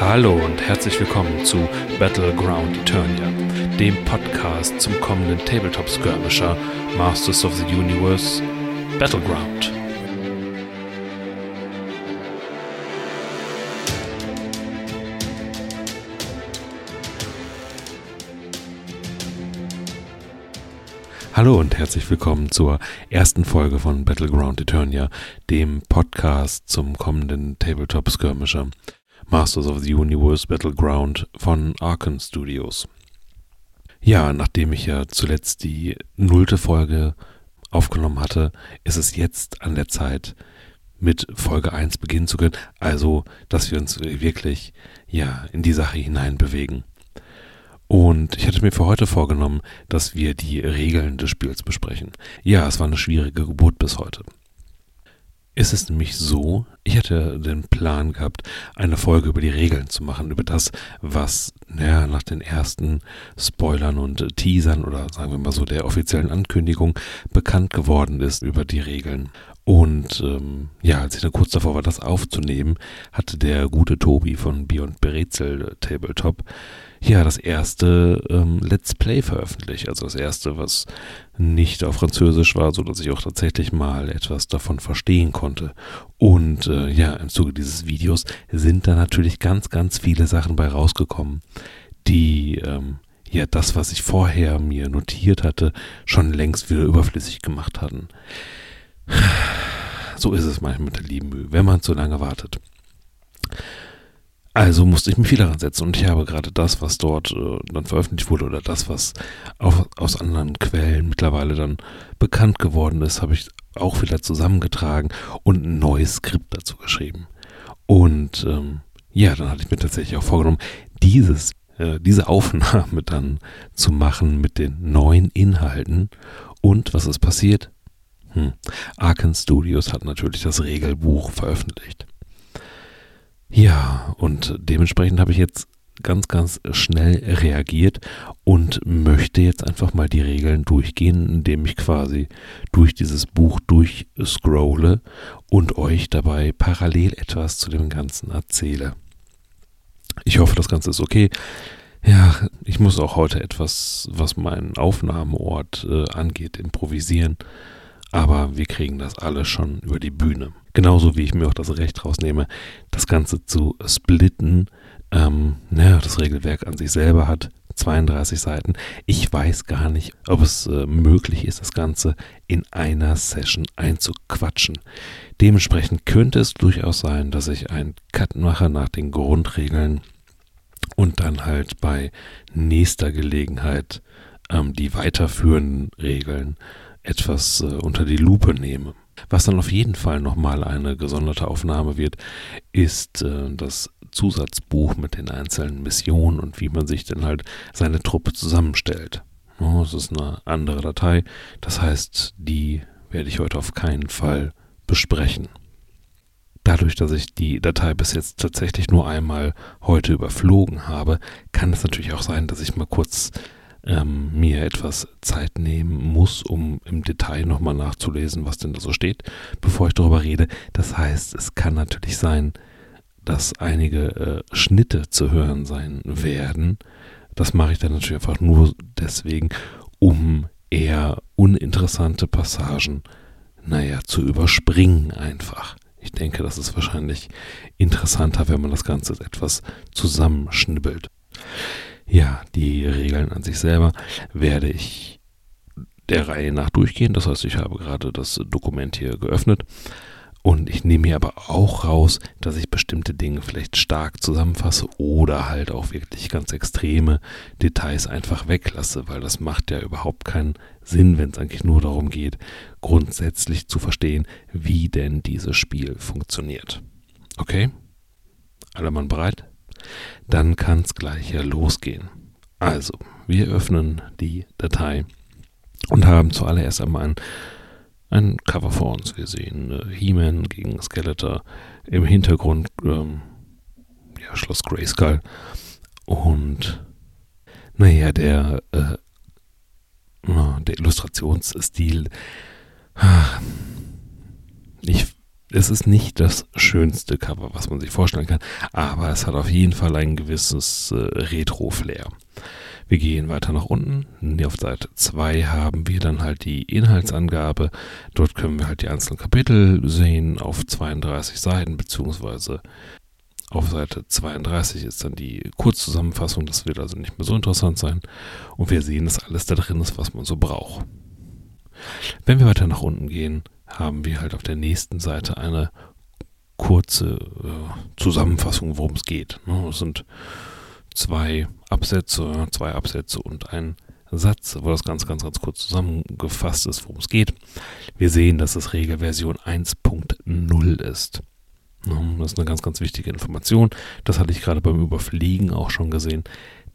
Hallo und herzlich willkommen zu Battleground Eternia, dem Podcast zum kommenden Tabletop Skirmisher Masters of the Universe Battleground. Hallo und herzlich willkommen zur ersten Folge von Battleground Eternia, dem Podcast zum kommenden Tabletop Skirmisher. Masters of the Universe Battleground von Arkan Studios. Ja, nachdem ich ja zuletzt die nullte Folge aufgenommen hatte, ist es jetzt an der Zeit, mit Folge 1 beginnen zu können. Also, dass wir uns wirklich, ja, in die Sache hineinbewegen. Und ich hatte mir für heute vorgenommen, dass wir die Regeln des Spiels besprechen. Ja, es war eine schwierige Geburt bis heute ist es nämlich so, ich hatte den Plan gehabt, eine Folge über die Regeln zu machen, über das, was naja, nach den ersten Spoilern und Teasern oder sagen wir mal so der offiziellen Ankündigung bekannt geworden ist über die Regeln. Und ähm, ja, als ich dann kurz davor war, das aufzunehmen, hatte der gute Tobi von Beyond Berezel Tabletop ja das erste ähm, Let's Play veröffentlicht. Also das erste, was nicht auf Französisch war, so dass ich auch tatsächlich mal etwas davon verstehen konnte. Und äh, ja, im Zuge dieses Videos sind da natürlich ganz, ganz viele Sachen bei rausgekommen, die ähm, ja das, was ich vorher mir notiert hatte, schon längst wieder überflüssig gemacht hatten. So ist es manchmal mit der lieben Mühe, wenn man zu lange wartet. Also musste ich mich viel daran setzen und ich habe gerade das, was dort äh, dann veröffentlicht wurde oder das, was auch aus anderen Quellen mittlerweile dann bekannt geworden ist, habe ich auch wieder zusammengetragen und ein neues Skript dazu geschrieben. Und ähm, ja, dann hatte ich mir tatsächlich auch vorgenommen, dieses, äh, diese Aufnahme dann zu machen mit den neuen Inhalten. Und was ist passiert? Hm. Arkan Studios hat natürlich das Regelbuch veröffentlicht. Ja, und dementsprechend habe ich jetzt ganz, ganz schnell reagiert und möchte jetzt einfach mal die Regeln durchgehen, indem ich quasi durch dieses Buch durchscrolle und euch dabei parallel etwas zu dem Ganzen erzähle. Ich hoffe, das Ganze ist okay. Ja, ich muss auch heute etwas, was meinen Aufnahmeort äh, angeht, improvisieren. Aber wir kriegen das alles schon über die Bühne. Genauso wie ich mir auch das Recht rausnehme, das Ganze zu splitten. Ähm, naja, das Regelwerk an sich selber hat 32 Seiten. Ich weiß gar nicht, ob es äh, möglich ist, das Ganze in einer Session einzuquatschen. Dementsprechend könnte es durchaus sein, dass ich einen Cut mache nach den Grundregeln und dann halt bei nächster Gelegenheit ähm, die weiterführenden Regeln etwas äh, unter die Lupe nehme. Was dann auf jeden Fall nochmal eine gesonderte Aufnahme wird, ist äh, das Zusatzbuch mit den einzelnen Missionen und wie man sich dann halt seine Truppe zusammenstellt. Oh, es ist eine andere Datei, das heißt, die werde ich heute auf keinen Fall besprechen. Dadurch, dass ich die Datei bis jetzt tatsächlich nur einmal heute überflogen habe, kann es natürlich auch sein, dass ich mal kurz ähm, mir etwas Zeit nehmen muss, um im Detail nochmal nachzulesen, was denn da so steht, bevor ich darüber rede. Das heißt, es kann natürlich sein, dass einige äh, Schnitte zu hören sein werden. Das mache ich dann natürlich einfach nur deswegen, um eher uninteressante Passagen, naja, zu überspringen einfach. Ich denke, das ist wahrscheinlich interessanter, wenn man das Ganze etwas zusammenschnibbelt. Ja, die Regeln an sich selber werde ich der Reihe nach durchgehen. Das heißt, ich habe gerade das Dokument hier geöffnet. Und ich nehme mir aber auch raus, dass ich bestimmte Dinge vielleicht stark zusammenfasse oder halt auch wirklich ganz extreme Details einfach weglasse, weil das macht ja überhaupt keinen Sinn, wenn es eigentlich nur darum geht, grundsätzlich zu verstehen, wie denn dieses Spiel funktioniert. Okay? Alle Mann bereit? Dann kann es gleich ja losgehen. Also, wir öffnen die Datei und haben zuallererst einmal ein, ein Cover vor uns. Wir sehen äh, He-Man gegen Skeletor, im Hintergrund ähm, ja, Schloss Grayskull und naja, der, äh, der Illustrationsstil, ich es ist nicht das schönste Cover, was man sich vorstellen kann, aber es hat auf jeden Fall ein gewisses äh, Retro-Flair. Wir gehen weiter nach unten. Auf Seite 2 haben wir dann halt die Inhaltsangabe. Dort können wir halt die einzelnen Kapitel sehen auf 32 Seiten, beziehungsweise auf Seite 32 ist dann die Kurzzusammenfassung. Das wird also nicht mehr so interessant sein. Und wir sehen, dass alles da drin ist, was man so braucht. Wenn wir weiter nach unten gehen, haben wir halt auf der nächsten Seite eine kurze äh, Zusammenfassung, worum es geht. Ne? Es sind zwei Absätze, zwei Absätze und ein Satz, wo das ganz, ganz, ganz kurz zusammengefasst ist, worum es geht. Wir sehen, dass es Regelversion 1.0 ist. Ne? Das ist eine ganz, ganz wichtige Information. Das hatte ich gerade beim Überfliegen auch schon gesehen,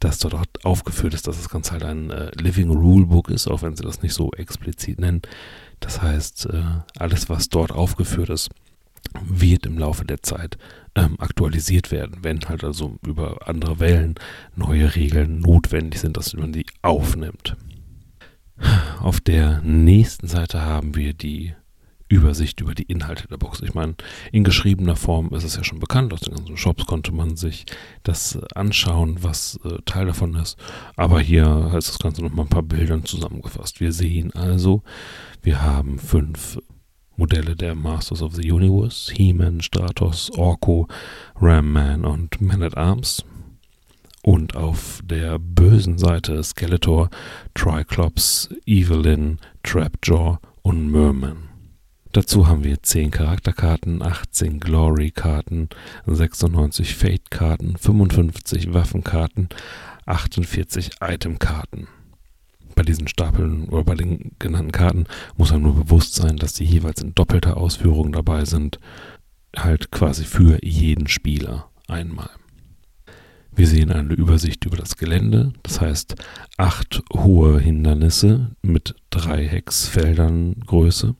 dass dort aufgeführt ist, dass das Ganze halt ein äh, Living Rulebook ist, auch wenn sie das nicht so explizit nennen. Das heißt, äh, alles, was dort aufgeführt ist, wird im Laufe der Zeit ähm, aktualisiert werden, wenn halt also über andere Wellen neue Regeln notwendig sind, dass man die aufnimmt. Auf der nächsten Seite haben wir die Übersicht über die Inhalte der Box. Ich meine, in geschriebener Form ist es ja schon bekannt, aus den ganzen Shops konnte man sich das anschauen, was äh, Teil davon ist. Aber hier heißt das Ganze nochmal ein paar Bildern zusammengefasst. Wir sehen also, wir haben fünf Modelle der Masters of the Universe, He-Man, Stratos, Orko, Ram-Man und Man-at-Arms. Und auf der bösen Seite Skeletor, Triclops, Evelyn, Trapjaw und Merman. Dazu haben wir 10 Charakterkarten, 18 Glory-Karten, 96 Fate-Karten, 55 Waffenkarten, 48 Item-Karten. Bei diesen Stapeln oder bei den genannten Karten muss man nur bewusst sein, dass die jeweils in doppelter Ausführung dabei sind, halt quasi für jeden Spieler einmal. Wir sehen eine Übersicht über das Gelände, das heißt acht hohe Hindernisse mit drei Hexfeldern Größe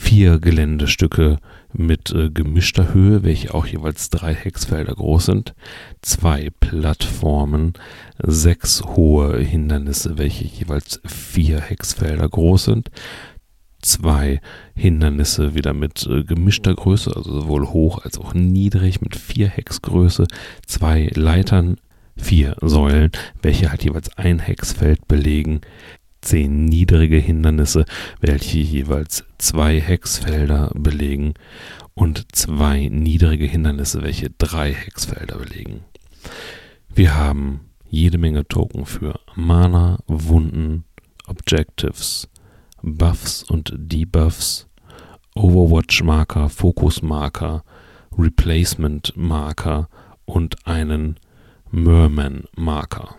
vier Geländestücke mit äh, gemischter Höhe, welche auch jeweils drei Hexfelder groß sind, zwei Plattformen, sechs hohe Hindernisse, welche jeweils vier Hexfelder groß sind, zwei Hindernisse wieder mit äh, gemischter Größe, also sowohl hoch als auch niedrig mit vier Hexgröße, zwei Leitern, vier Säulen, welche halt jeweils ein Hexfeld belegen, zehn niedrige Hindernisse, welche jeweils zwei Hexfelder belegen und zwei niedrige Hindernisse, welche drei Hexfelder belegen. Wir haben jede Menge Token für Mana, Wunden, Objectives, Buffs und Debuffs, Overwatch-Marker, Fokus-Marker, Replacement-Marker und einen Merman-Marker.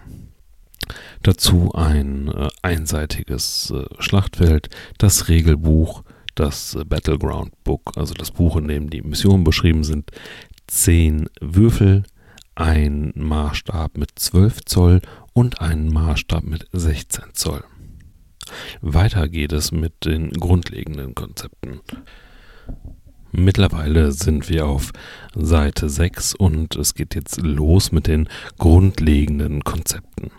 Dazu ein äh, einseitiges äh, Schlachtfeld, das Regelbuch, das äh, Battleground Book, also das Buch, in dem die Missionen beschrieben sind, zehn Würfel, ein Maßstab mit 12 Zoll und einen Maßstab mit 16 Zoll. Weiter geht es mit den grundlegenden Konzepten. Mittlerweile sind wir auf Seite 6 und es geht jetzt los mit den grundlegenden Konzepten.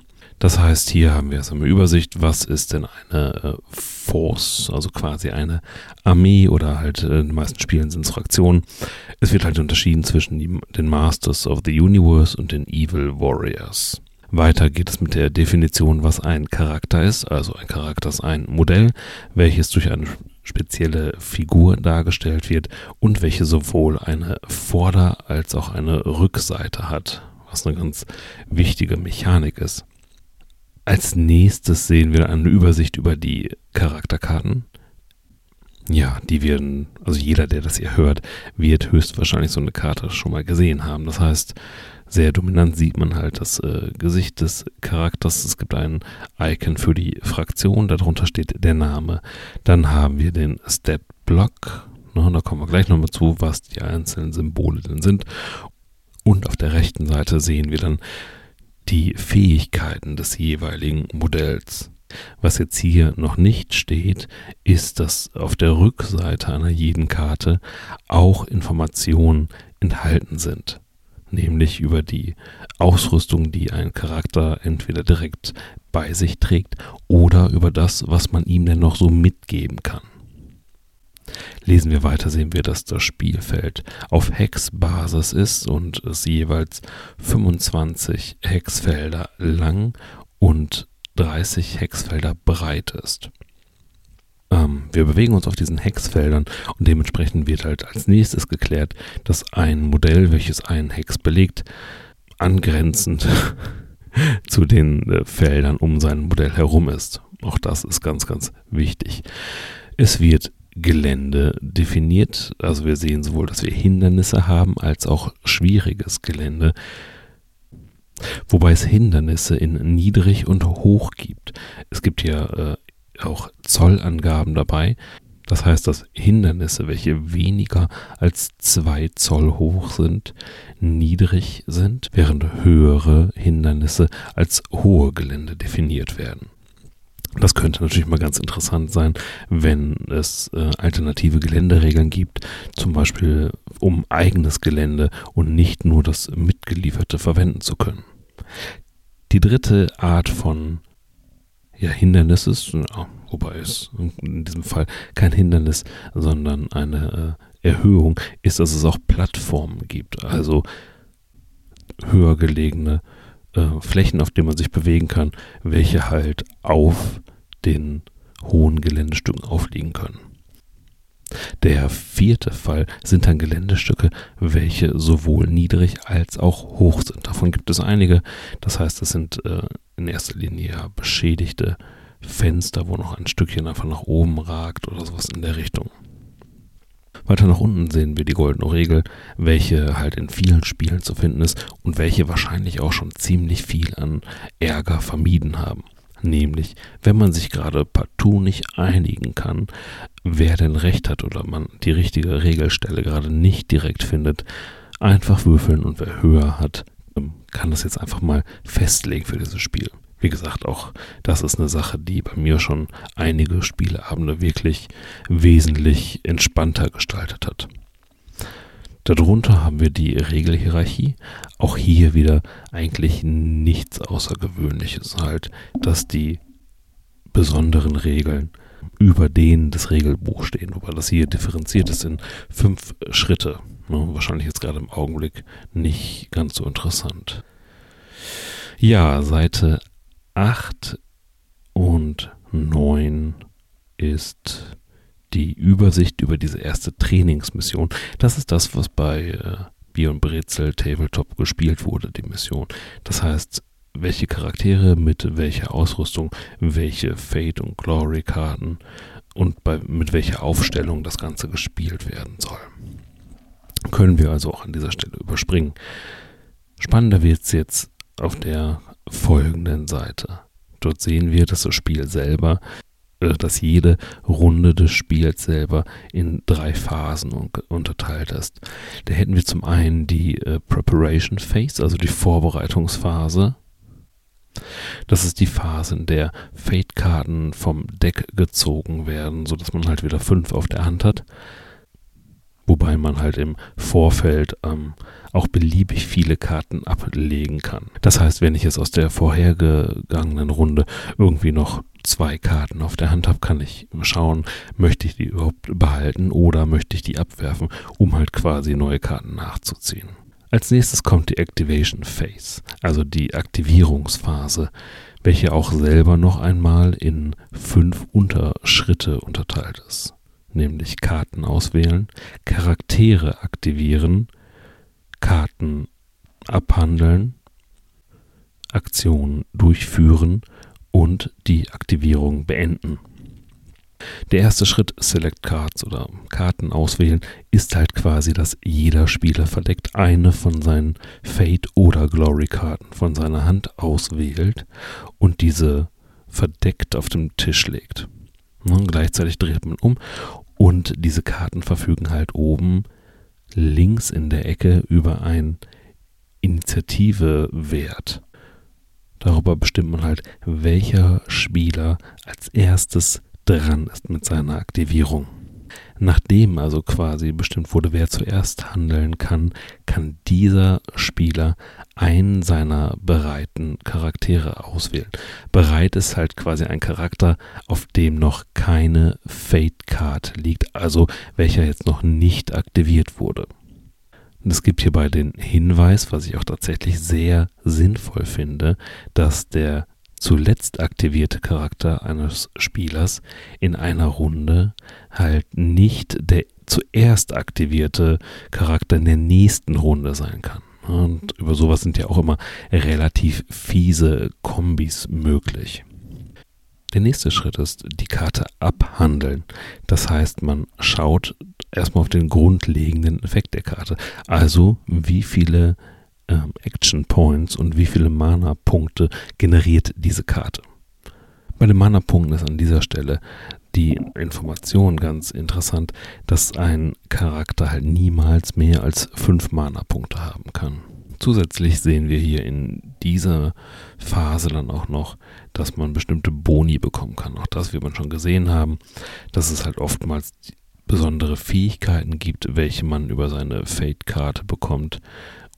Das heißt, hier haben wir jetzt eine Übersicht, was ist denn eine äh, Force, also quasi eine Armee oder halt äh, in den meisten Spielen sind es Fraktionen. Es wird halt unterschieden zwischen die, den Masters of the Universe und den Evil Warriors. Weiter geht es mit der Definition, was ein Charakter ist. Also ein Charakter ist ein Modell, welches durch eine spezielle Figur dargestellt wird und welche sowohl eine Vorder- als auch eine Rückseite hat, was eine ganz wichtige Mechanik ist. Als nächstes sehen wir eine Übersicht über die Charakterkarten. Ja, die werden, also jeder, der das hier hört, wird höchstwahrscheinlich so eine Karte schon mal gesehen haben. Das heißt, sehr dominant sieht man halt das äh, Gesicht des Charakters. Es gibt ein Icon für die Fraktion, darunter steht der Name. Dann haben wir den Stat-Block. Ne, da kommen wir gleich nochmal zu, was die einzelnen Symbole denn sind. Und auf der rechten Seite sehen wir dann die Fähigkeiten des jeweiligen Modells. Was jetzt hier noch nicht steht, ist, dass auf der Rückseite einer jeden Karte auch Informationen enthalten sind, nämlich über die Ausrüstung, die ein Charakter entweder direkt bei sich trägt oder über das, was man ihm denn noch so mitgeben kann. Lesen wir weiter, sehen wir, dass das Spielfeld auf Hexbasis ist und es jeweils 25 Hexfelder lang und 30 Hexfelder breit ist. Ähm, wir bewegen uns auf diesen Hexfeldern und dementsprechend wird halt als nächstes geklärt, dass ein Modell, welches einen Hex belegt, angrenzend zu den äh, Feldern um sein Modell herum ist. Auch das ist ganz, ganz wichtig. Es wird Gelände definiert. Also wir sehen sowohl, dass wir Hindernisse haben, als auch schwieriges Gelände. Wobei es Hindernisse in niedrig und hoch gibt. Es gibt ja äh, auch Zollangaben dabei. Das heißt, dass Hindernisse, welche weniger als zwei Zoll hoch sind, niedrig sind, während höhere Hindernisse als hohe Gelände definiert werden. Das könnte natürlich mal ganz interessant sein, wenn es äh, alternative Geländeregeln gibt, zum Beispiel um eigenes Gelände und nicht nur das mitgelieferte verwenden zu können. Die dritte Art von ja, Hindernis ist, ja, wobei es in diesem Fall kein Hindernis, sondern eine äh, Erhöhung, ist, dass es auch Plattformen gibt, also höher gelegene äh, Flächen, auf denen man sich bewegen kann, welche halt auf den hohen Geländestücken aufliegen können. Der vierte Fall sind dann Geländestücke, welche sowohl niedrig als auch hoch sind. Davon gibt es einige. Das heißt, es sind äh, in erster Linie beschädigte Fenster, wo noch ein Stückchen einfach nach oben ragt oder sowas in der Richtung. Weiter nach unten sehen wir die goldene Regel, welche halt in vielen Spielen zu finden ist und welche wahrscheinlich auch schon ziemlich viel an Ärger vermieden haben. Nämlich, wenn man sich gerade partout nicht einigen kann, wer denn recht hat oder man die richtige Regelstelle gerade nicht direkt findet, einfach würfeln und wer höher hat, ähm, kann das jetzt einfach mal festlegen für dieses Spiel. Wie gesagt, auch das ist eine Sache, die bei mir schon einige Spieleabende wirklich wesentlich entspannter gestaltet hat. Darunter haben wir die Regelhierarchie. Auch hier wieder eigentlich nichts Außergewöhnliches, halt, dass die besonderen Regeln über denen des Regelbuchs stehen, wobei das hier differenziert ist in fünf Schritte. Ne, wahrscheinlich jetzt gerade im Augenblick nicht ganz so interessant. Ja, Seite 8 und 9 ist die Übersicht über diese erste Trainingsmission. Das ist das, was bei äh, Bier und Brezel Tabletop gespielt wurde, die Mission. Das heißt, welche Charaktere mit welcher Ausrüstung, welche Fate- und Glory-Karten und bei, mit welcher Aufstellung das Ganze gespielt werden soll. Können wir also auch an dieser Stelle überspringen. Spannender wird es jetzt auf der folgenden Seite. Dort sehen wir, dass das Spiel selber äh, dass jede Runde des Spiels selber in drei Phasen unterteilt ist. Da hätten wir zum einen die äh, Preparation Phase, also die Vorbereitungsphase. Das ist die Phase, in der Fate-Karten vom Deck gezogen werden, sodass man halt wieder fünf auf der Hand hat. Wobei man halt im Vorfeld ähm, auch beliebig viele Karten ablegen kann. Das heißt, wenn ich jetzt aus der vorhergegangenen Runde irgendwie noch zwei Karten auf der Hand habe, kann ich schauen, möchte ich die überhaupt behalten oder möchte ich die abwerfen, um halt quasi neue Karten nachzuziehen. Als nächstes kommt die Activation Phase, also die Aktivierungsphase, welche auch selber noch einmal in fünf Unterschritte unterteilt ist. Nämlich Karten auswählen, Charaktere aktivieren, Karten abhandeln, Aktionen durchführen und die Aktivierung beenden. Der erste Schritt, Select Cards oder Karten auswählen, ist halt quasi, dass jeder Spieler verdeckt eine von seinen Fate- oder Glory-Karten von seiner Hand auswählt und diese verdeckt auf dem Tisch legt. Und gleichzeitig dreht man um und diese Karten verfügen halt oben links in der Ecke über einen Initiative-Wert. Darüber bestimmt man halt, welcher Spieler als erstes dran ist mit seiner Aktivierung. Nachdem also quasi bestimmt wurde, wer zuerst handeln kann, kann dieser Spieler einen seiner bereiten Charaktere auswählen. Bereit ist halt quasi ein Charakter, auf dem noch keine Fate Card liegt, also welcher jetzt noch nicht aktiviert wurde. Es gibt hierbei den Hinweis, was ich auch tatsächlich sehr sinnvoll finde, dass der zuletzt aktivierte Charakter eines Spielers in einer Runde halt nicht der zuerst aktivierte Charakter in der nächsten Runde sein kann. Und über sowas sind ja auch immer relativ fiese Kombis möglich. Der nächste Schritt ist die Karte abhandeln. Das heißt, man schaut erstmal auf den grundlegenden Effekt der Karte. Also, wie viele ähm, Action Points und wie viele Mana-Punkte generiert diese Karte. Bei den Mana-Punkten ist an dieser Stelle die Information ganz interessant, dass ein Charakter halt niemals mehr als fünf Mana-Punkte haben kann. Zusätzlich sehen wir hier in dieser Phase dann auch noch, dass man bestimmte Boni bekommen kann. Auch das wird man schon gesehen haben, dass es halt oftmals besondere Fähigkeiten gibt, welche man über seine Fate-Karte bekommt,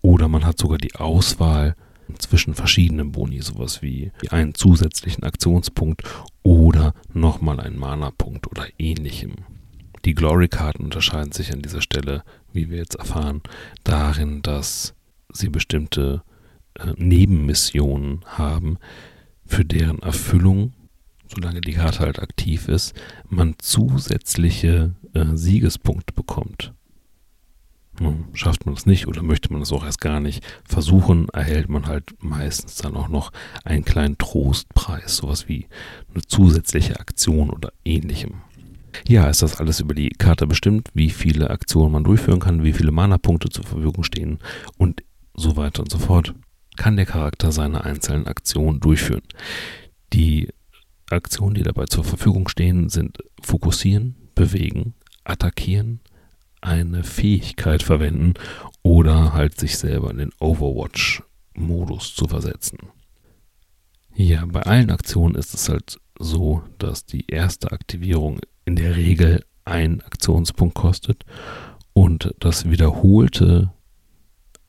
oder man hat sogar die Auswahl zwischen verschiedenen Boni, sowas wie einen zusätzlichen Aktionspunkt oder nochmal einen Mana-Punkt oder ähnlichem. Die Glory-Karten unterscheiden sich an dieser Stelle, wie wir jetzt erfahren, darin, dass sie bestimmte äh, Nebenmissionen haben, für deren Erfüllung, solange die Karte halt aktiv ist, man zusätzliche äh, Siegespunkte bekommt. Schafft man es nicht oder möchte man es auch erst gar nicht versuchen, erhält man halt meistens dann auch noch einen kleinen Trostpreis, sowas wie eine zusätzliche Aktion oder ähnlichem. Ja, ist das alles über die Karte bestimmt, wie viele Aktionen man durchführen kann, wie viele Mana-Punkte zur Verfügung stehen und so weiter und so fort, kann der Charakter seine einzelnen Aktionen durchführen. Die Aktionen, die dabei zur Verfügung stehen, sind fokussieren, bewegen, attackieren, eine Fähigkeit verwenden oder halt sich selber in den Overwatch-Modus zu versetzen. Ja, bei allen Aktionen ist es halt so, dass die erste Aktivierung in der Regel einen Aktionspunkt kostet und das wiederholte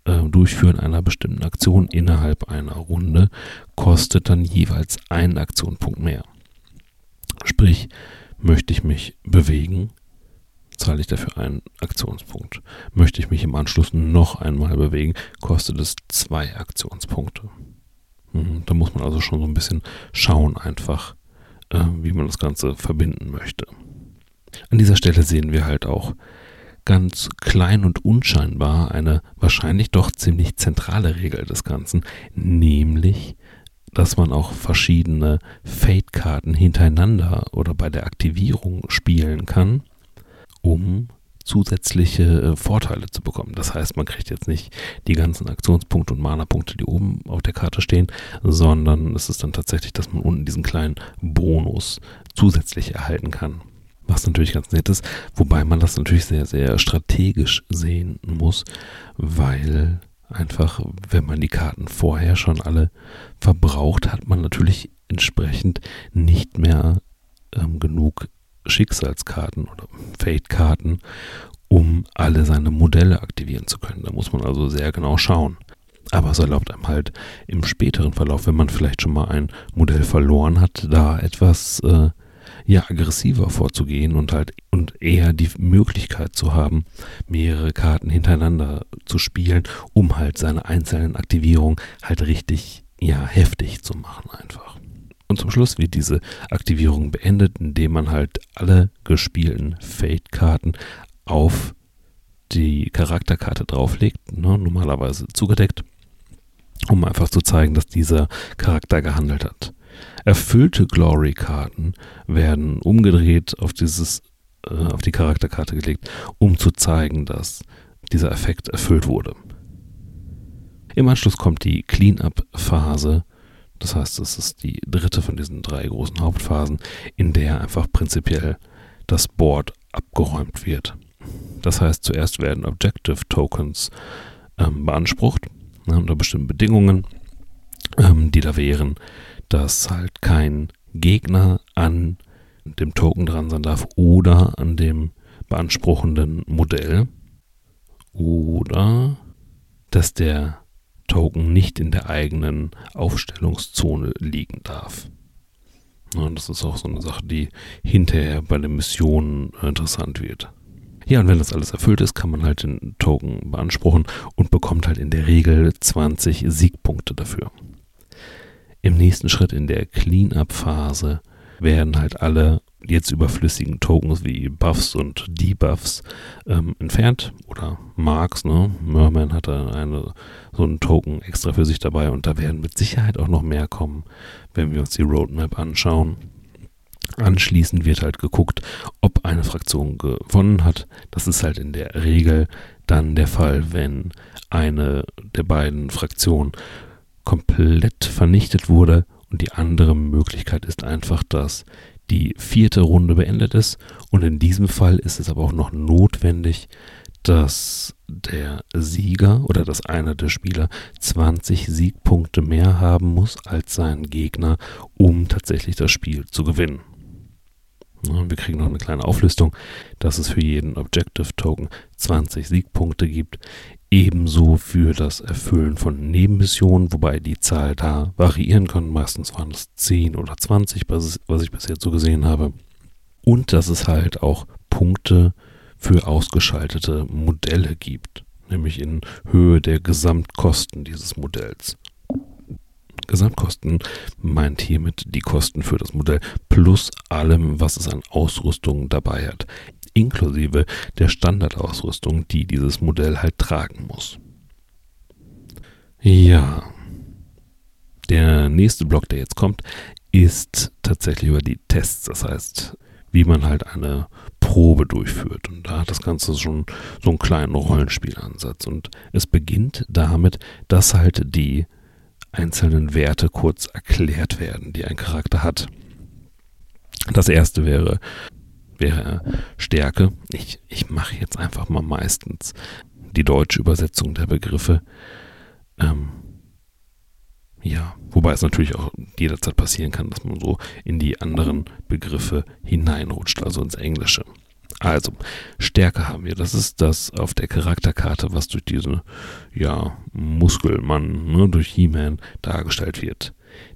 äh, Durchführen einer bestimmten Aktion innerhalb einer Runde kostet dann jeweils einen Aktionspunkt mehr. Sprich, möchte ich mich bewegen, zahle ich dafür einen Aktionspunkt. Möchte ich mich im Anschluss noch einmal bewegen, kostet es zwei Aktionspunkte. Mhm, da muss man also schon so ein bisschen schauen, einfach, äh, wie man das Ganze verbinden möchte. An dieser Stelle sehen wir halt auch ganz klein und unscheinbar eine wahrscheinlich doch ziemlich zentrale Regel des Ganzen, nämlich dass man auch verschiedene Fate-Karten hintereinander oder bei der Aktivierung spielen kann um zusätzliche äh, Vorteile zu bekommen. Das heißt, man kriegt jetzt nicht die ganzen Aktionspunkte und Mana-Punkte, die oben auf der Karte stehen, sondern es ist dann tatsächlich, dass man unten diesen kleinen Bonus zusätzlich erhalten kann. Was natürlich ganz nett ist, wobei man das natürlich sehr, sehr strategisch sehen muss, weil einfach, wenn man die Karten vorher schon alle verbraucht, hat man natürlich entsprechend nicht mehr ähm, genug Schicksalskarten oder Fate-Karten, um alle seine Modelle aktivieren zu können. Da muss man also sehr genau schauen. Aber es erlaubt einem halt im späteren Verlauf, wenn man vielleicht schon mal ein Modell verloren hat, da etwas äh, ja aggressiver vorzugehen und halt und eher die Möglichkeit zu haben, mehrere Karten hintereinander zu spielen, um halt seine einzelnen Aktivierungen halt richtig ja heftig zu machen einfach. Und zum Schluss wird diese Aktivierung beendet, indem man halt alle gespielten Fate-Karten auf die Charakterkarte drauflegt, ne, normalerweise zugedeckt, um einfach zu zeigen, dass dieser Charakter gehandelt hat. Erfüllte Glory-Karten werden umgedreht auf dieses äh, auf die Charakterkarte gelegt, um zu zeigen, dass dieser Effekt erfüllt wurde. Im Anschluss kommt die Cleanup-Phase, das heißt, es ist die dritte von diesen drei großen Hauptphasen, in der einfach prinzipiell das Board abgeräumt wird. Das heißt, zuerst werden Objective Tokens ähm, beansprucht ne, unter bestimmten Bedingungen, ähm, die da wären, dass halt kein Gegner an dem Token dran sein darf oder an dem beanspruchenden Modell oder dass der Token nicht in der eigenen Aufstellungszone liegen darf. Und das ist auch so eine Sache, die hinterher bei den Missionen interessant wird. Ja, und wenn das alles erfüllt ist, kann man halt den Token beanspruchen und bekommt halt in der Regel 20 Siegpunkte dafür. Im nächsten Schritt in der Cleanup-Phase werden halt alle jetzt überflüssigen Tokens wie Buffs und Debuffs ähm, entfernt oder Marks, ne? Merman hatte eine, so einen Token extra für sich dabei und da werden mit Sicherheit auch noch mehr kommen, wenn wir uns die Roadmap anschauen. Anschließend wird halt geguckt, ob eine Fraktion gewonnen hat. Das ist halt in der Regel dann der Fall, wenn eine der beiden Fraktionen komplett vernichtet wurde und die andere Möglichkeit ist einfach, dass die vierte Runde beendet ist und in diesem Fall ist es aber auch noch notwendig, dass der Sieger oder dass einer der Spieler 20 Siegpunkte mehr haben muss als sein Gegner, um tatsächlich das Spiel zu gewinnen. Wir kriegen noch eine kleine Auflistung, dass es für jeden Objective Token 20 Siegpunkte gibt. Ebenso für das Erfüllen von Nebenmissionen, wobei die Zahl da variieren kann. Meistens waren es 10 oder 20, was ich bisher so gesehen habe. Und dass es halt auch Punkte für ausgeschaltete Modelle gibt, nämlich in Höhe der Gesamtkosten dieses Modells. Gesamtkosten meint hiermit die Kosten für das Modell plus allem, was es an Ausrüstung dabei hat, inklusive der Standardausrüstung, die dieses Modell halt tragen muss. Ja, der nächste Block, der jetzt kommt, ist tatsächlich über die Tests, das heißt, wie man halt eine Probe durchführt. Und da hat das Ganze schon so einen kleinen Rollenspielansatz. Und es beginnt damit, dass halt die einzelnen Werte kurz erklärt werden, die ein Charakter hat. Das erste wäre, wäre Stärke. Ich, ich mache jetzt einfach mal meistens die deutsche Übersetzung der Begriffe. Ähm, ja, wobei es natürlich auch jederzeit passieren kann, dass man so in die anderen Begriffe hineinrutscht, also ins Englische. Also, Stärke haben wir. Das ist das auf der Charakterkarte, was durch diese, ja, Muskelmann, ne, durch He-Man dargestellt wird.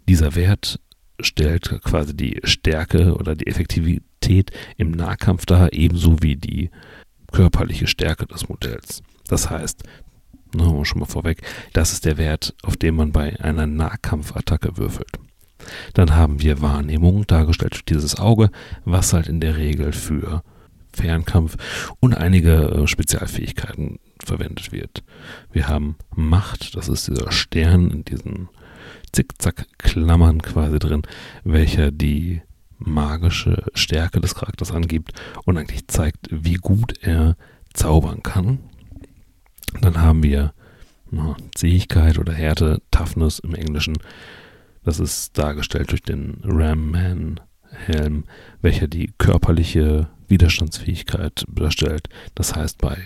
Dieser Wert stellt quasi die Stärke oder die Effektivität im Nahkampf dar, ebenso wie die körperliche Stärke des Modells. Das heißt, ne, schon mal vorweg, das ist der Wert, auf den man bei einer Nahkampfattacke würfelt. Dann haben wir Wahrnehmung, dargestellt durch dieses Auge, was halt in der Regel für Fernkampf und einige äh, Spezialfähigkeiten verwendet wird. Wir haben Macht, das ist dieser Stern in diesen Zickzack-Klammern quasi drin, welcher die magische Stärke des Charakters angibt und eigentlich zeigt, wie gut er zaubern kann. Dann haben wir na, Zähigkeit oder Härte, Toughness im Englischen. Das ist dargestellt durch den Ram-Man-Helm, welcher die körperliche Widerstandsfähigkeit darstellt. Das heißt, bei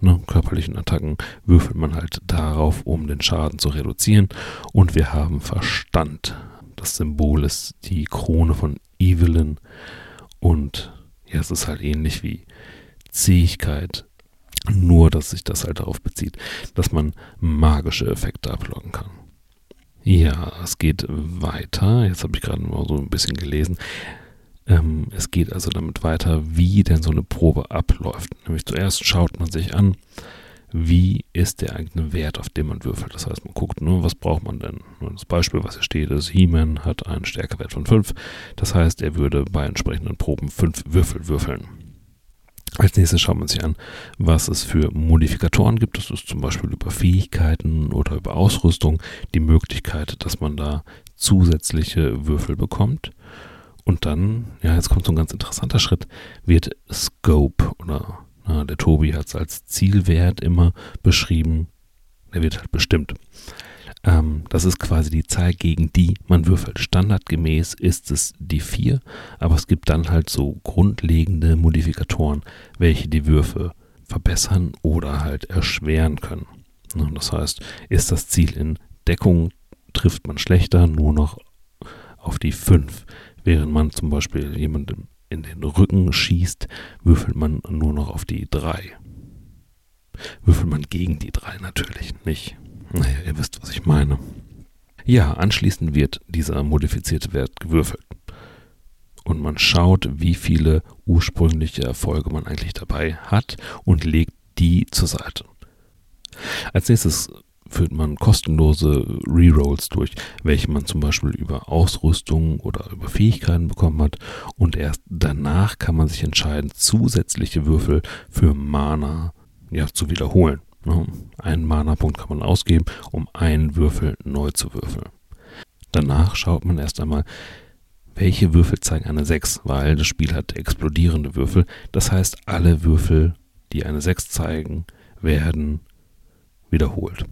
ne, körperlichen Attacken würfelt man halt darauf, um den Schaden zu reduzieren. Und wir haben Verstand. Das Symbol ist die Krone von Evelyn. Und ja, es ist halt ähnlich wie Zähigkeit. Nur, dass sich das halt darauf bezieht, dass man magische Effekte ablocken kann. Ja, es geht weiter. Jetzt habe ich gerade mal so ein bisschen gelesen. Ähm, es geht also damit weiter, wie denn so eine Probe abläuft. Nämlich zuerst schaut man sich an, wie ist der eigene Wert, auf den man würfelt. Das heißt, man guckt, nur, was braucht man denn? Das Beispiel, was hier steht, ist, He-Man hat einen Stärkewert von 5. Das heißt, er würde bei entsprechenden Proben 5 Würfel würfeln. Als nächstes schaut man sich an, was es für Modifikatoren gibt. Das ist zum Beispiel über Fähigkeiten oder über Ausrüstung die Möglichkeit, dass man da zusätzliche Würfel bekommt. Und dann, ja, jetzt kommt so ein ganz interessanter Schritt, wird Scope oder na, der Tobi hat es als Zielwert immer beschrieben, der wird halt bestimmt. Ähm, das ist quasi die Zahl, gegen die man würfelt. Standardgemäß ist es die 4, aber es gibt dann halt so grundlegende Modifikatoren, welche die Würfe verbessern oder halt erschweren können. Das heißt, ist das Ziel in Deckung, trifft man schlechter nur noch auf die 5 während man zum Beispiel jemanden in den Rücken schießt, würfelt man nur noch auf die 3. Würfelt man gegen die 3 natürlich nicht. Naja, ihr wisst, was ich meine. Ja, anschließend wird dieser modifizierte Wert gewürfelt. Und man schaut, wie viele ursprüngliche Erfolge man eigentlich dabei hat und legt die zur Seite. Als nächstes führt man kostenlose Rerolls durch, welche man zum Beispiel über Ausrüstung oder über Fähigkeiten bekommen hat. Und erst danach kann man sich entscheiden, zusätzliche Würfel für Mana ja, zu wiederholen. Ne? Einen Mana-Punkt kann man ausgeben, um einen Würfel neu zu würfeln. Danach schaut man erst einmal, welche Würfel zeigen eine 6, weil das Spiel hat explodierende Würfel. Das heißt, alle Würfel, die eine 6 zeigen, werden wiederholt.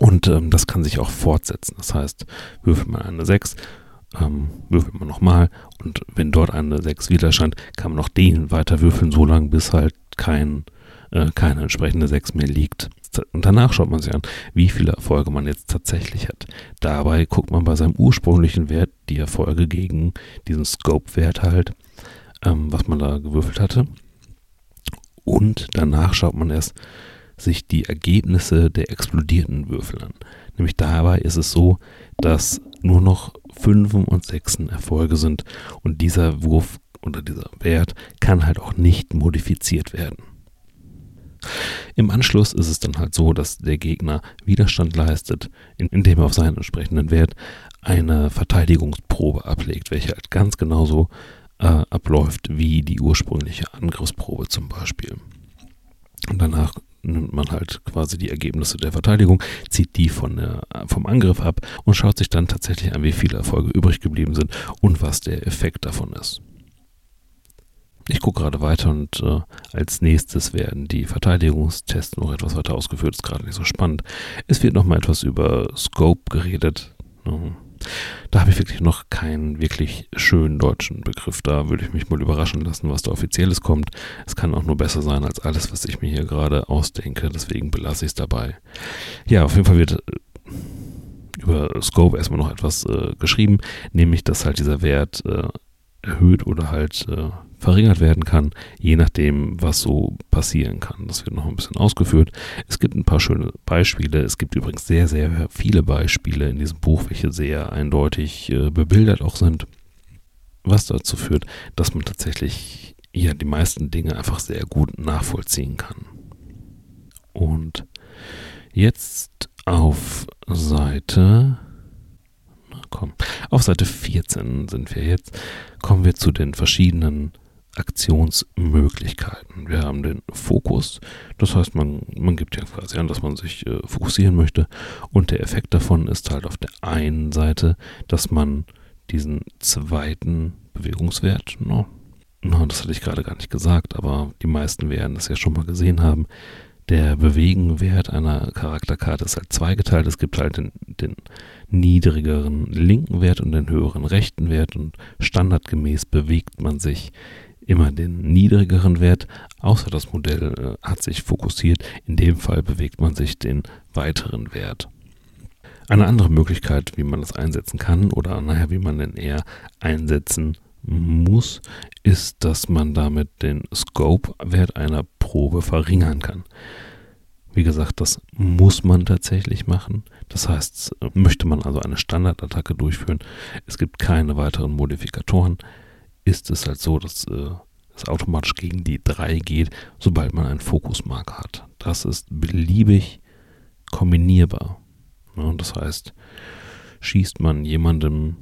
Und ähm, das kann sich auch fortsetzen. Das heißt, würfelt man eine 6, ähm, würfelt man nochmal und wenn dort eine 6 wieder erscheint, kann man noch den weiter würfeln, so lange bis halt kein, äh, keine entsprechende 6 mehr liegt. Und danach schaut man sich an, wie viele Erfolge man jetzt tatsächlich hat. Dabei guckt man bei seinem ursprünglichen Wert die Erfolge gegen diesen Scope-Wert halt, ähm, was man da gewürfelt hatte. Und danach schaut man erst, sich die Ergebnisse der explodierten Würfel an. Nämlich dabei ist es so, dass nur noch Fünfen und Sechsen Erfolge sind und dieser Wurf oder dieser Wert kann halt auch nicht modifiziert werden. Im Anschluss ist es dann halt so, dass der Gegner Widerstand leistet, indem er auf seinen entsprechenden Wert eine Verteidigungsprobe ablegt, welche halt ganz genauso äh, abläuft wie die ursprüngliche Angriffsprobe zum Beispiel. Und danach nimmt man halt quasi die Ergebnisse der Verteidigung, zieht die von der, vom Angriff ab und schaut sich dann tatsächlich an, wie viele Erfolge übrig geblieben sind und was der Effekt davon ist. Ich gucke gerade weiter und äh, als nächstes werden die Verteidigungstests noch etwas weiter ausgeführt. Ist gerade nicht so spannend. Es wird nochmal etwas über Scope geredet. Mhm. Da habe ich wirklich noch keinen wirklich schönen deutschen Begriff. Da würde ich mich mal überraschen lassen, was da offizielles kommt. Es kann auch nur besser sein als alles, was ich mir hier gerade ausdenke. Deswegen belasse ich es dabei. Ja, auf jeden Fall wird äh, über Scope erstmal noch etwas äh, geschrieben, nämlich dass halt dieser Wert äh, erhöht oder halt äh, verringert werden kann, je nachdem, was so passieren kann. Das wird noch ein bisschen ausgeführt. Es gibt ein paar schöne Beispiele. Es gibt übrigens sehr, sehr viele Beispiele in diesem Buch, welche sehr eindeutig äh, bebildert auch sind, was dazu führt, dass man tatsächlich ja die meisten Dinge einfach sehr gut nachvollziehen kann. Und jetzt auf Seite komm, auf Seite 14 sind wir jetzt, kommen wir zu den verschiedenen Aktionsmöglichkeiten. Wir haben den Fokus, das heißt, man, man gibt ja quasi an, dass man sich äh, fokussieren möchte. Und der Effekt davon ist halt auf der einen Seite, dass man diesen zweiten Bewegungswert, no, no, das hatte ich gerade gar nicht gesagt, aber die meisten werden das ja schon mal gesehen haben. Der Bewegenwert einer Charakterkarte ist halt zweigeteilt. Es gibt halt den, den niedrigeren linken Wert und den höheren rechten Wert und standardgemäß bewegt man sich immer den niedrigeren Wert, außer das Modell äh, hat sich fokussiert. In dem Fall bewegt man sich den weiteren Wert. Eine andere Möglichkeit, wie man das einsetzen kann oder naja, wie man den eher einsetzen muss, ist, dass man damit den Scope-Wert einer Probe verringern kann. Wie gesagt, das muss man tatsächlich machen. Das heißt, möchte man also eine Standardattacke durchführen, es gibt keine weiteren Modifikatoren, ist es halt so, dass äh, es automatisch gegen die 3 geht, sobald man einen Fokusmarker hat. Das ist beliebig kombinierbar. Ja, das heißt, schießt man jemandem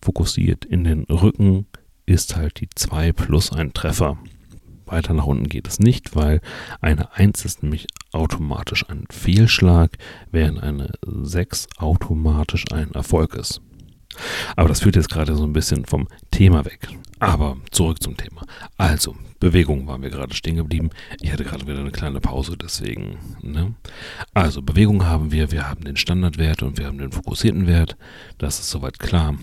fokussiert in den Rücken, ist halt die 2 plus ein Treffer. Weiter nach unten geht es nicht, weil eine 1 ist nämlich automatisch ein Fehlschlag, während eine 6 automatisch ein Erfolg ist. Aber das führt jetzt gerade so ein bisschen vom Thema weg. Aber zurück zum Thema. Also, Bewegung waren wir gerade stehen geblieben. Ich hatte gerade wieder eine kleine Pause, deswegen. Ne? Also, Bewegung haben wir. Wir haben den Standardwert und wir haben den fokussierten Wert. Das ist soweit klar.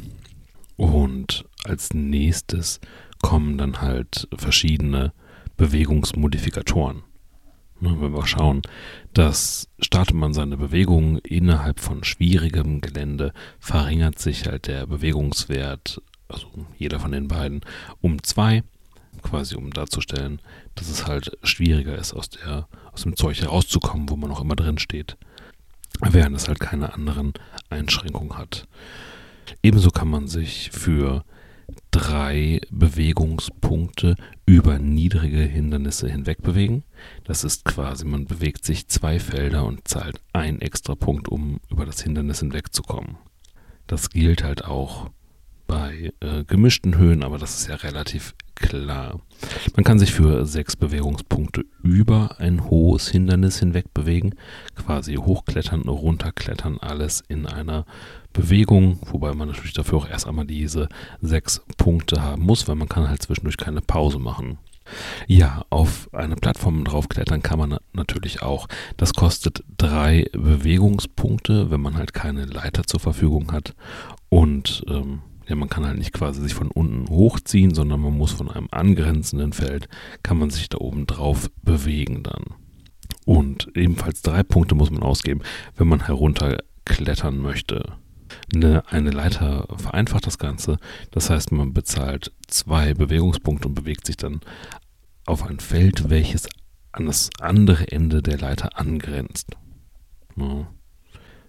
Und als nächstes kommen dann halt verschiedene Bewegungsmodifikatoren. Wenn wir schauen, dass startet man seine Bewegung innerhalb von schwierigem Gelände, verringert sich halt der Bewegungswert also jeder von den beiden, um zwei, quasi um darzustellen, dass es halt schwieriger ist, aus, der, aus dem Zeug herauszukommen, wo man auch immer drin steht, während es halt keine anderen Einschränkungen hat. Ebenso kann man sich für drei Bewegungspunkte über niedrige Hindernisse hinweg bewegen. Das ist quasi, man bewegt sich zwei Felder und zahlt einen extra Punkt, um über das Hindernis hinwegzukommen. Das gilt halt auch bei äh, gemischten Höhen, aber das ist ja relativ klar. Man kann sich für sechs Bewegungspunkte über ein hohes Hindernis hinweg bewegen, quasi hochklettern, runterklettern, alles in einer Bewegung, wobei man natürlich dafür auch erst einmal diese sechs Punkte haben muss, weil man kann halt zwischendurch keine Pause machen. Ja, auf eine Plattform draufklettern kann man natürlich auch. Das kostet drei Bewegungspunkte, wenn man halt keine Leiter zur Verfügung hat. Und ähm, ja, man kann halt nicht quasi sich von unten hochziehen, sondern man muss von einem angrenzenden Feld, kann man sich da oben drauf bewegen dann. Und ebenfalls drei Punkte muss man ausgeben, wenn man herunterklettern möchte. Eine, eine Leiter vereinfacht das Ganze. Das heißt, man bezahlt zwei Bewegungspunkte und bewegt sich dann auf ein Feld, welches an das andere Ende der Leiter angrenzt. Ja.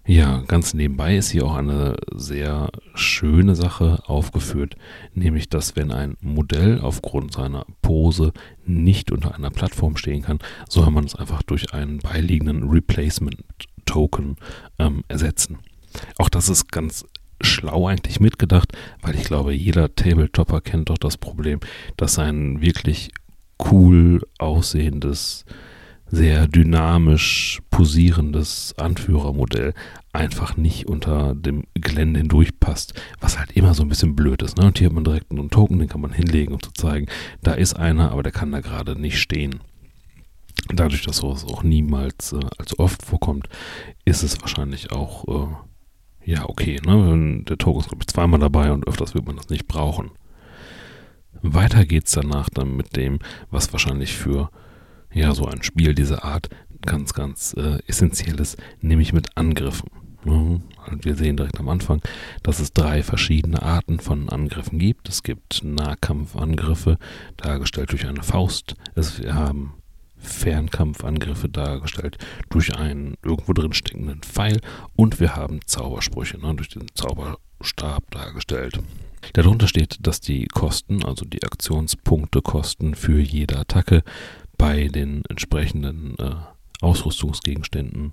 Ja, ganz nebenbei ist hier auch eine sehr schöne Sache aufgeführt, nämlich dass wenn ein Modell aufgrund seiner Pose nicht unter einer Plattform stehen kann, soll man es einfach durch einen beiliegenden Replacement Token ähm, ersetzen. Auch das ist ganz schlau eigentlich mitgedacht, weil ich glaube, jeder Tabletopper kennt doch das Problem, dass ein wirklich cool aussehendes sehr dynamisch posierendes Anführermodell einfach nicht unter dem Gelände hindurch passt, was halt immer so ein bisschen blöd ist. Ne? Und hier hat man direkt einen Token, den kann man hinlegen, um zu zeigen, da ist einer, aber der kann da gerade nicht stehen. Dadurch, dass sowas auch niemals äh, allzu oft vorkommt, ist es wahrscheinlich auch äh, ja okay. Ne? Der Token ist, glaube ich, zweimal dabei und öfters wird man das nicht brauchen. Weiter geht es danach dann mit dem, was wahrscheinlich für ja, so ein Spiel dieser Art ganz, ganz äh, essentiell ist, nämlich mit Angriffen. Ja, wir sehen direkt am Anfang, dass es drei verschiedene Arten von Angriffen gibt. Es gibt Nahkampfangriffe, dargestellt durch eine Faust. Es, wir haben Fernkampfangriffe dargestellt durch einen irgendwo drin steckenden Pfeil und wir haben Zaubersprüche ne, durch den Zauberstab dargestellt. Darunter steht, dass die Kosten, also die Aktionspunktekosten für jede Attacke bei den entsprechenden äh, Ausrüstungsgegenständen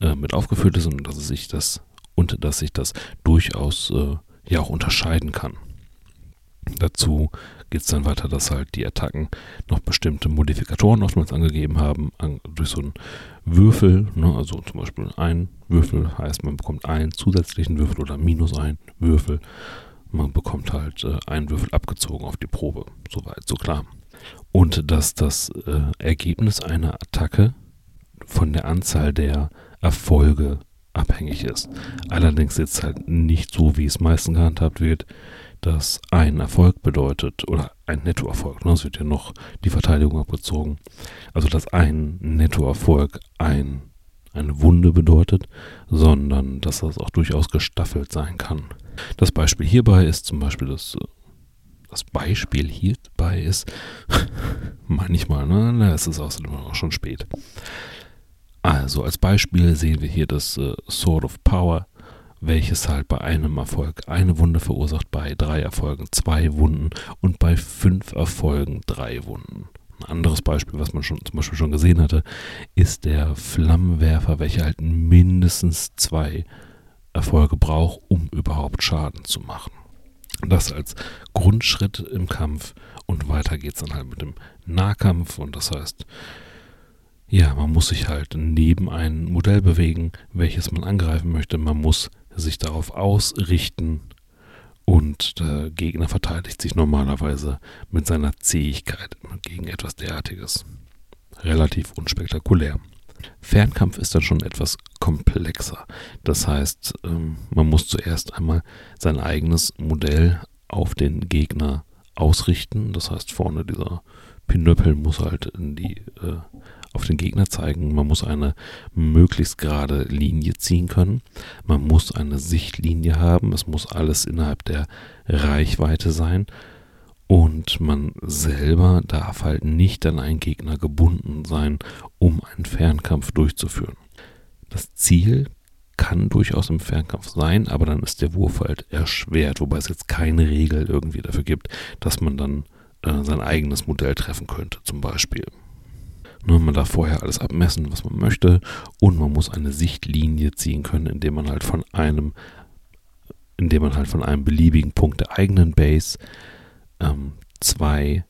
äh, mit aufgeführt ist und dass sich das und dass sich das durchaus äh, ja auch unterscheiden kann. Dazu geht es dann weiter, dass halt die Attacken noch bestimmte Modifikatoren oftmals angegeben haben, an, durch so einen Würfel, ne, also zum Beispiel ein Würfel heißt, man bekommt einen zusätzlichen Würfel oder minus einen Würfel. Man bekommt halt äh, einen Würfel abgezogen auf die Probe. Soweit, so klar und dass das äh, Ergebnis einer Attacke von der Anzahl der Erfolge abhängig ist. Allerdings jetzt halt nicht so, wie es meistens gehandhabt wird, dass ein Erfolg bedeutet oder ein Nettoerfolg. Ne? Es wird ja noch die Verteidigung abgezogen. Also dass ein Nettoerfolg ein, eine Wunde bedeutet, sondern dass das auch durchaus gestaffelt sein kann. Das Beispiel hierbei ist zum Beispiel das äh, das Beispiel hierbei ist, manchmal, ne, es ist außerdem auch schon spät. Also als Beispiel sehen wir hier das äh, Sword of Power, welches halt bei einem Erfolg eine Wunde verursacht, bei drei Erfolgen zwei Wunden und bei fünf Erfolgen drei Wunden. Ein anderes Beispiel, was man schon zum Beispiel schon gesehen hatte, ist der Flammenwerfer, welcher halt mindestens zwei Erfolge braucht, um überhaupt Schaden zu machen. Das als Grundschritt im Kampf und weiter geht es dann halt mit dem Nahkampf und das heißt, ja, man muss sich halt neben ein Modell bewegen, welches man angreifen möchte. Man muss sich darauf ausrichten und der Gegner verteidigt sich normalerweise mit seiner Zähigkeit gegen etwas derartiges. Relativ unspektakulär. Fernkampf ist dann schon etwas komplexer. Das heißt, ähm, man muss zuerst einmal sein eigenes Modell auf den Gegner ausrichten. Das heißt, vorne dieser Pinöppel muss halt in die äh, auf den Gegner zeigen. Man muss eine möglichst gerade Linie ziehen können. Man muss eine Sichtlinie haben. Es muss alles innerhalb der Reichweite sein. Und man selber darf halt nicht an einen Gegner gebunden sein, um einen Fernkampf durchzuführen. Das Ziel kann durchaus im Fernkampf sein, aber dann ist der Wurf halt erschwert, wobei es jetzt keine Regel irgendwie dafür gibt, dass man dann äh, sein eigenes Modell treffen könnte, zum Beispiel. Man darf vorher alles abmessen, was man möchte, und man muss eine Sichtlinie ziehen können, indem man halt von einem, indem man halt von einem beliebigen Punkt der eigenen Base ähm, zwei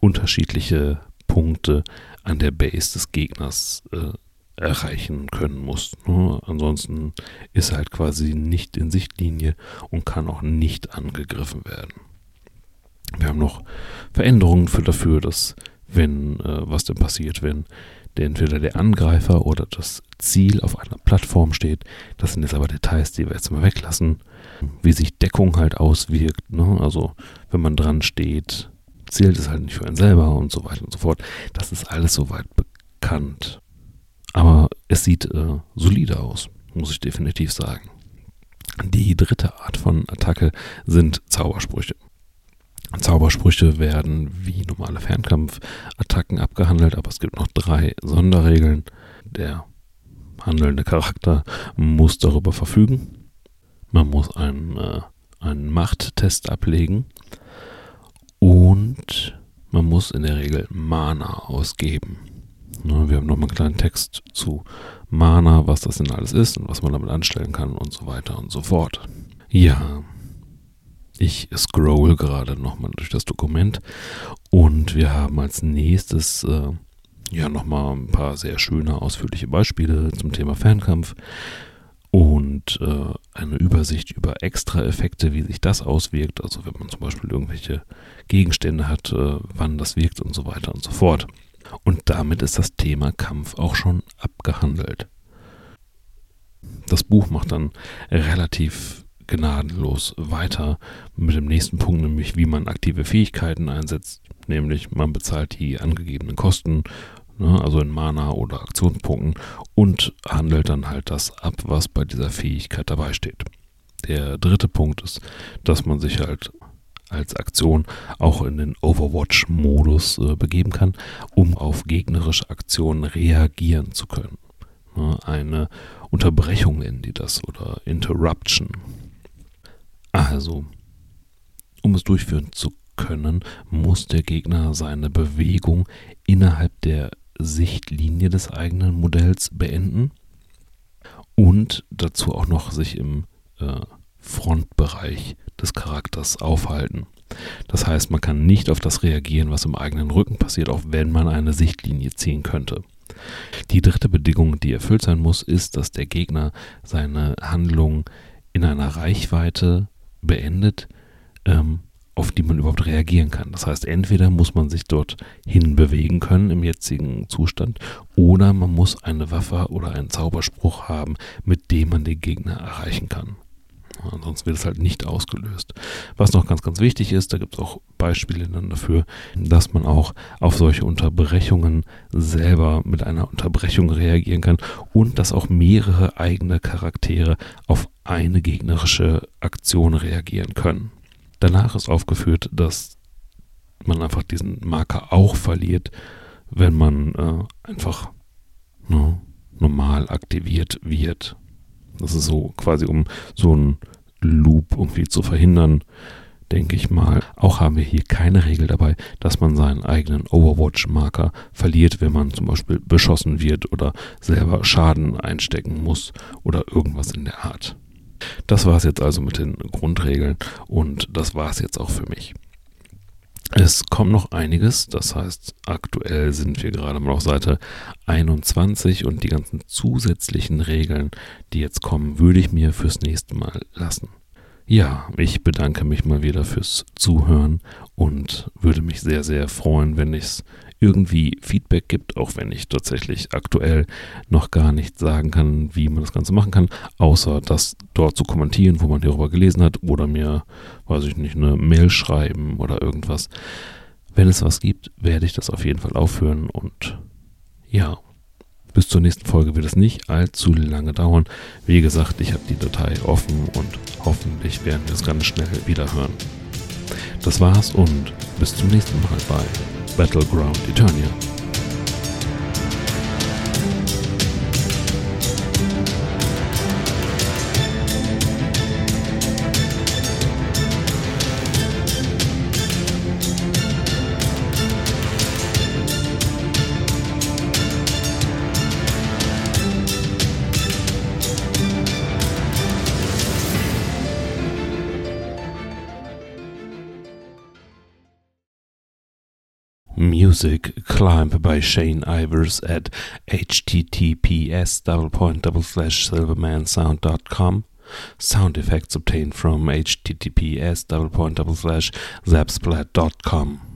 unterschiedliche Punkte an der Base des Gegners äh, erreichen können muss. Ne? Ansonsten ist er halt quasi nicht in Sichtlinie und kann auch nicht angegriffen werden. Wir haben noch Veränderungen für dafür, dass wenn, äh, was denn passiert, wenn der entweder der Angreifer oder das Ziel auf einer Plattform steht. Das sind jetzt aber Details, die wir jetzt mal weglassen. Wie sich Deckung halt auswirkt. Ne? Also wenn man dran steht, zählt es halt nicht für einen selber und so weiter und so fort. Das ist alles soweit bekannt. Aber es sieht äh, solide aus, muss ich definitiv sagen. Die dritte Art von Attacke sind Zaubersprüche. Zaubersprüche werden wie normale Fernkampfattacken abgehandelt, aber es gibt noch drei Sonderregeln. Der handelnde Charakter muss darüber verfügen. Man muss einen, äh, einen Machttest ablegen. Und man muss in der Regel Mana ausgeben. Ne, wir haben nochmal einen kleinen Text zu Mana, was das denn alles ist und was man damit anstellen kann und so weiter und so fort. Ja, ich scroll gerade nochmal durch das Dokument und wir haben als nächstes äh, ja nochmal ein paar sehr schöne, ausführliche Beispiele zum Thema Fernkampf und äh, eine Übersicht über Extra-Effekte, wie sich das auswirkt. Also wenn man zum Beispiel irgendwelche Gegenstände hat, äh, wann das wirkt und so weiter und so fort. Und damit ist das Thema Kampf auch schon abgehandelt. Das Buch macht dann relativ gnadenlos weiter mit dem nächsten Punkt, nämlich wie man aktive Fähigkeiten einsetzt, nämlich man bezahlt die angegebenen Kosten, ne, also in Mana oder Aktionspunkten und handelt dann halt das ab, was bei dieser Fähigkeit dabei steht. Der dritte Punkt ist, dass man sich halt als Aktion auch in den Overwatch-Modus äh, begeben kann, um auf gegnerische Aktionen reagieren zu können. Ne, eine Unterbrechung nennen die das oder Interruption. Also, um es durchführen zu können, muss der Gegner seine Bewegung innerhalb der Sichtlinie des eigenen Modells beenden und dazu auch noch sich im äh, Frontbereich des Charakters aufhalten. Das heißt, man kann nicht auf das reagieren, was im eigenen Rücken passiert, auch wenn man eine Sichtlinie ziehen könnte. Die dritte Bedingung, die erfüllt sein muss, ist, dass der Gegner seine Handlung in einer Reichweite beendet, ähm, auf die man überhaupt reagieren kann. Das heißt, entweder muss man sich dort hinbewegen können im jetzigen Zustand oder man muss eine Waffe oder einen Zauberspruch haben, mit dem man den Gegner erreichen kann. Ansonsten wird es halt nicht ausgelöst. Was noch ganz, ganz wichtig ist, da gibt es auch Beispiele dann dafür, dass man auch auf solche Unterbrechungen selber mit einer Unterbrechung reagieren kann und dass auch mehrere eigene Charaktere auf eine gegnerische Aktion reagieren können. Danach ist aufgeführt, dass man einfach diesen Marker auch verliert, wenn man äh, einfach ne, normal aktiviert wird. Das ist so quasi, um so einen Loop irgendwie zu verhindern, denke ich mal. Auch haben wir hier keine Regel dabei, dass man seinen eigenen Overwatch-Marker verliert, wenn man zum Beispiel beschossen wird oder selber Schaden einstecken muss oder irgendwas in der Art. Das war es jetzt also mit den Grundregeln und das war es jetzt auch für mich. Es kommt noch einiges, das heißt, aktuell sind wir gerade mal auf Seite 21 und die ganzen zusätzlichen Regeln, die jetzt kommen, würde ich mir fürs nächste Mal lassen. Ja, ich bedanke mich mal wieder fürs Zuhören und würde mich sehr, sehr freuen, wenn es irgendwie Feedback gibt, auch wenn ich tatsächlich aktuell noch gar nicht sagen kann, wie man das Ganze machen kann, außer das dort zu kommentieren, wo man darüber gelesen hat oder mir, weiß ich nicht, eine Mail schreiben oder irgendwas. Wenn es was gibt, werde ich das auf jeden Fall aufhören und Ja, bis zur nächsten Folge wird es nicht allzu lange dauern. Wie gesagt, ich habe die Datei offen und hoffentlich werden wir es ganz schnell wieder hören. Das war's und bis zum nächsten Mal bei Battleground Eternia. Music Climb by Shane Ivers at https double point double slash silvermansound.com. Sound effects obtained from https double point double slash zapsplat.com.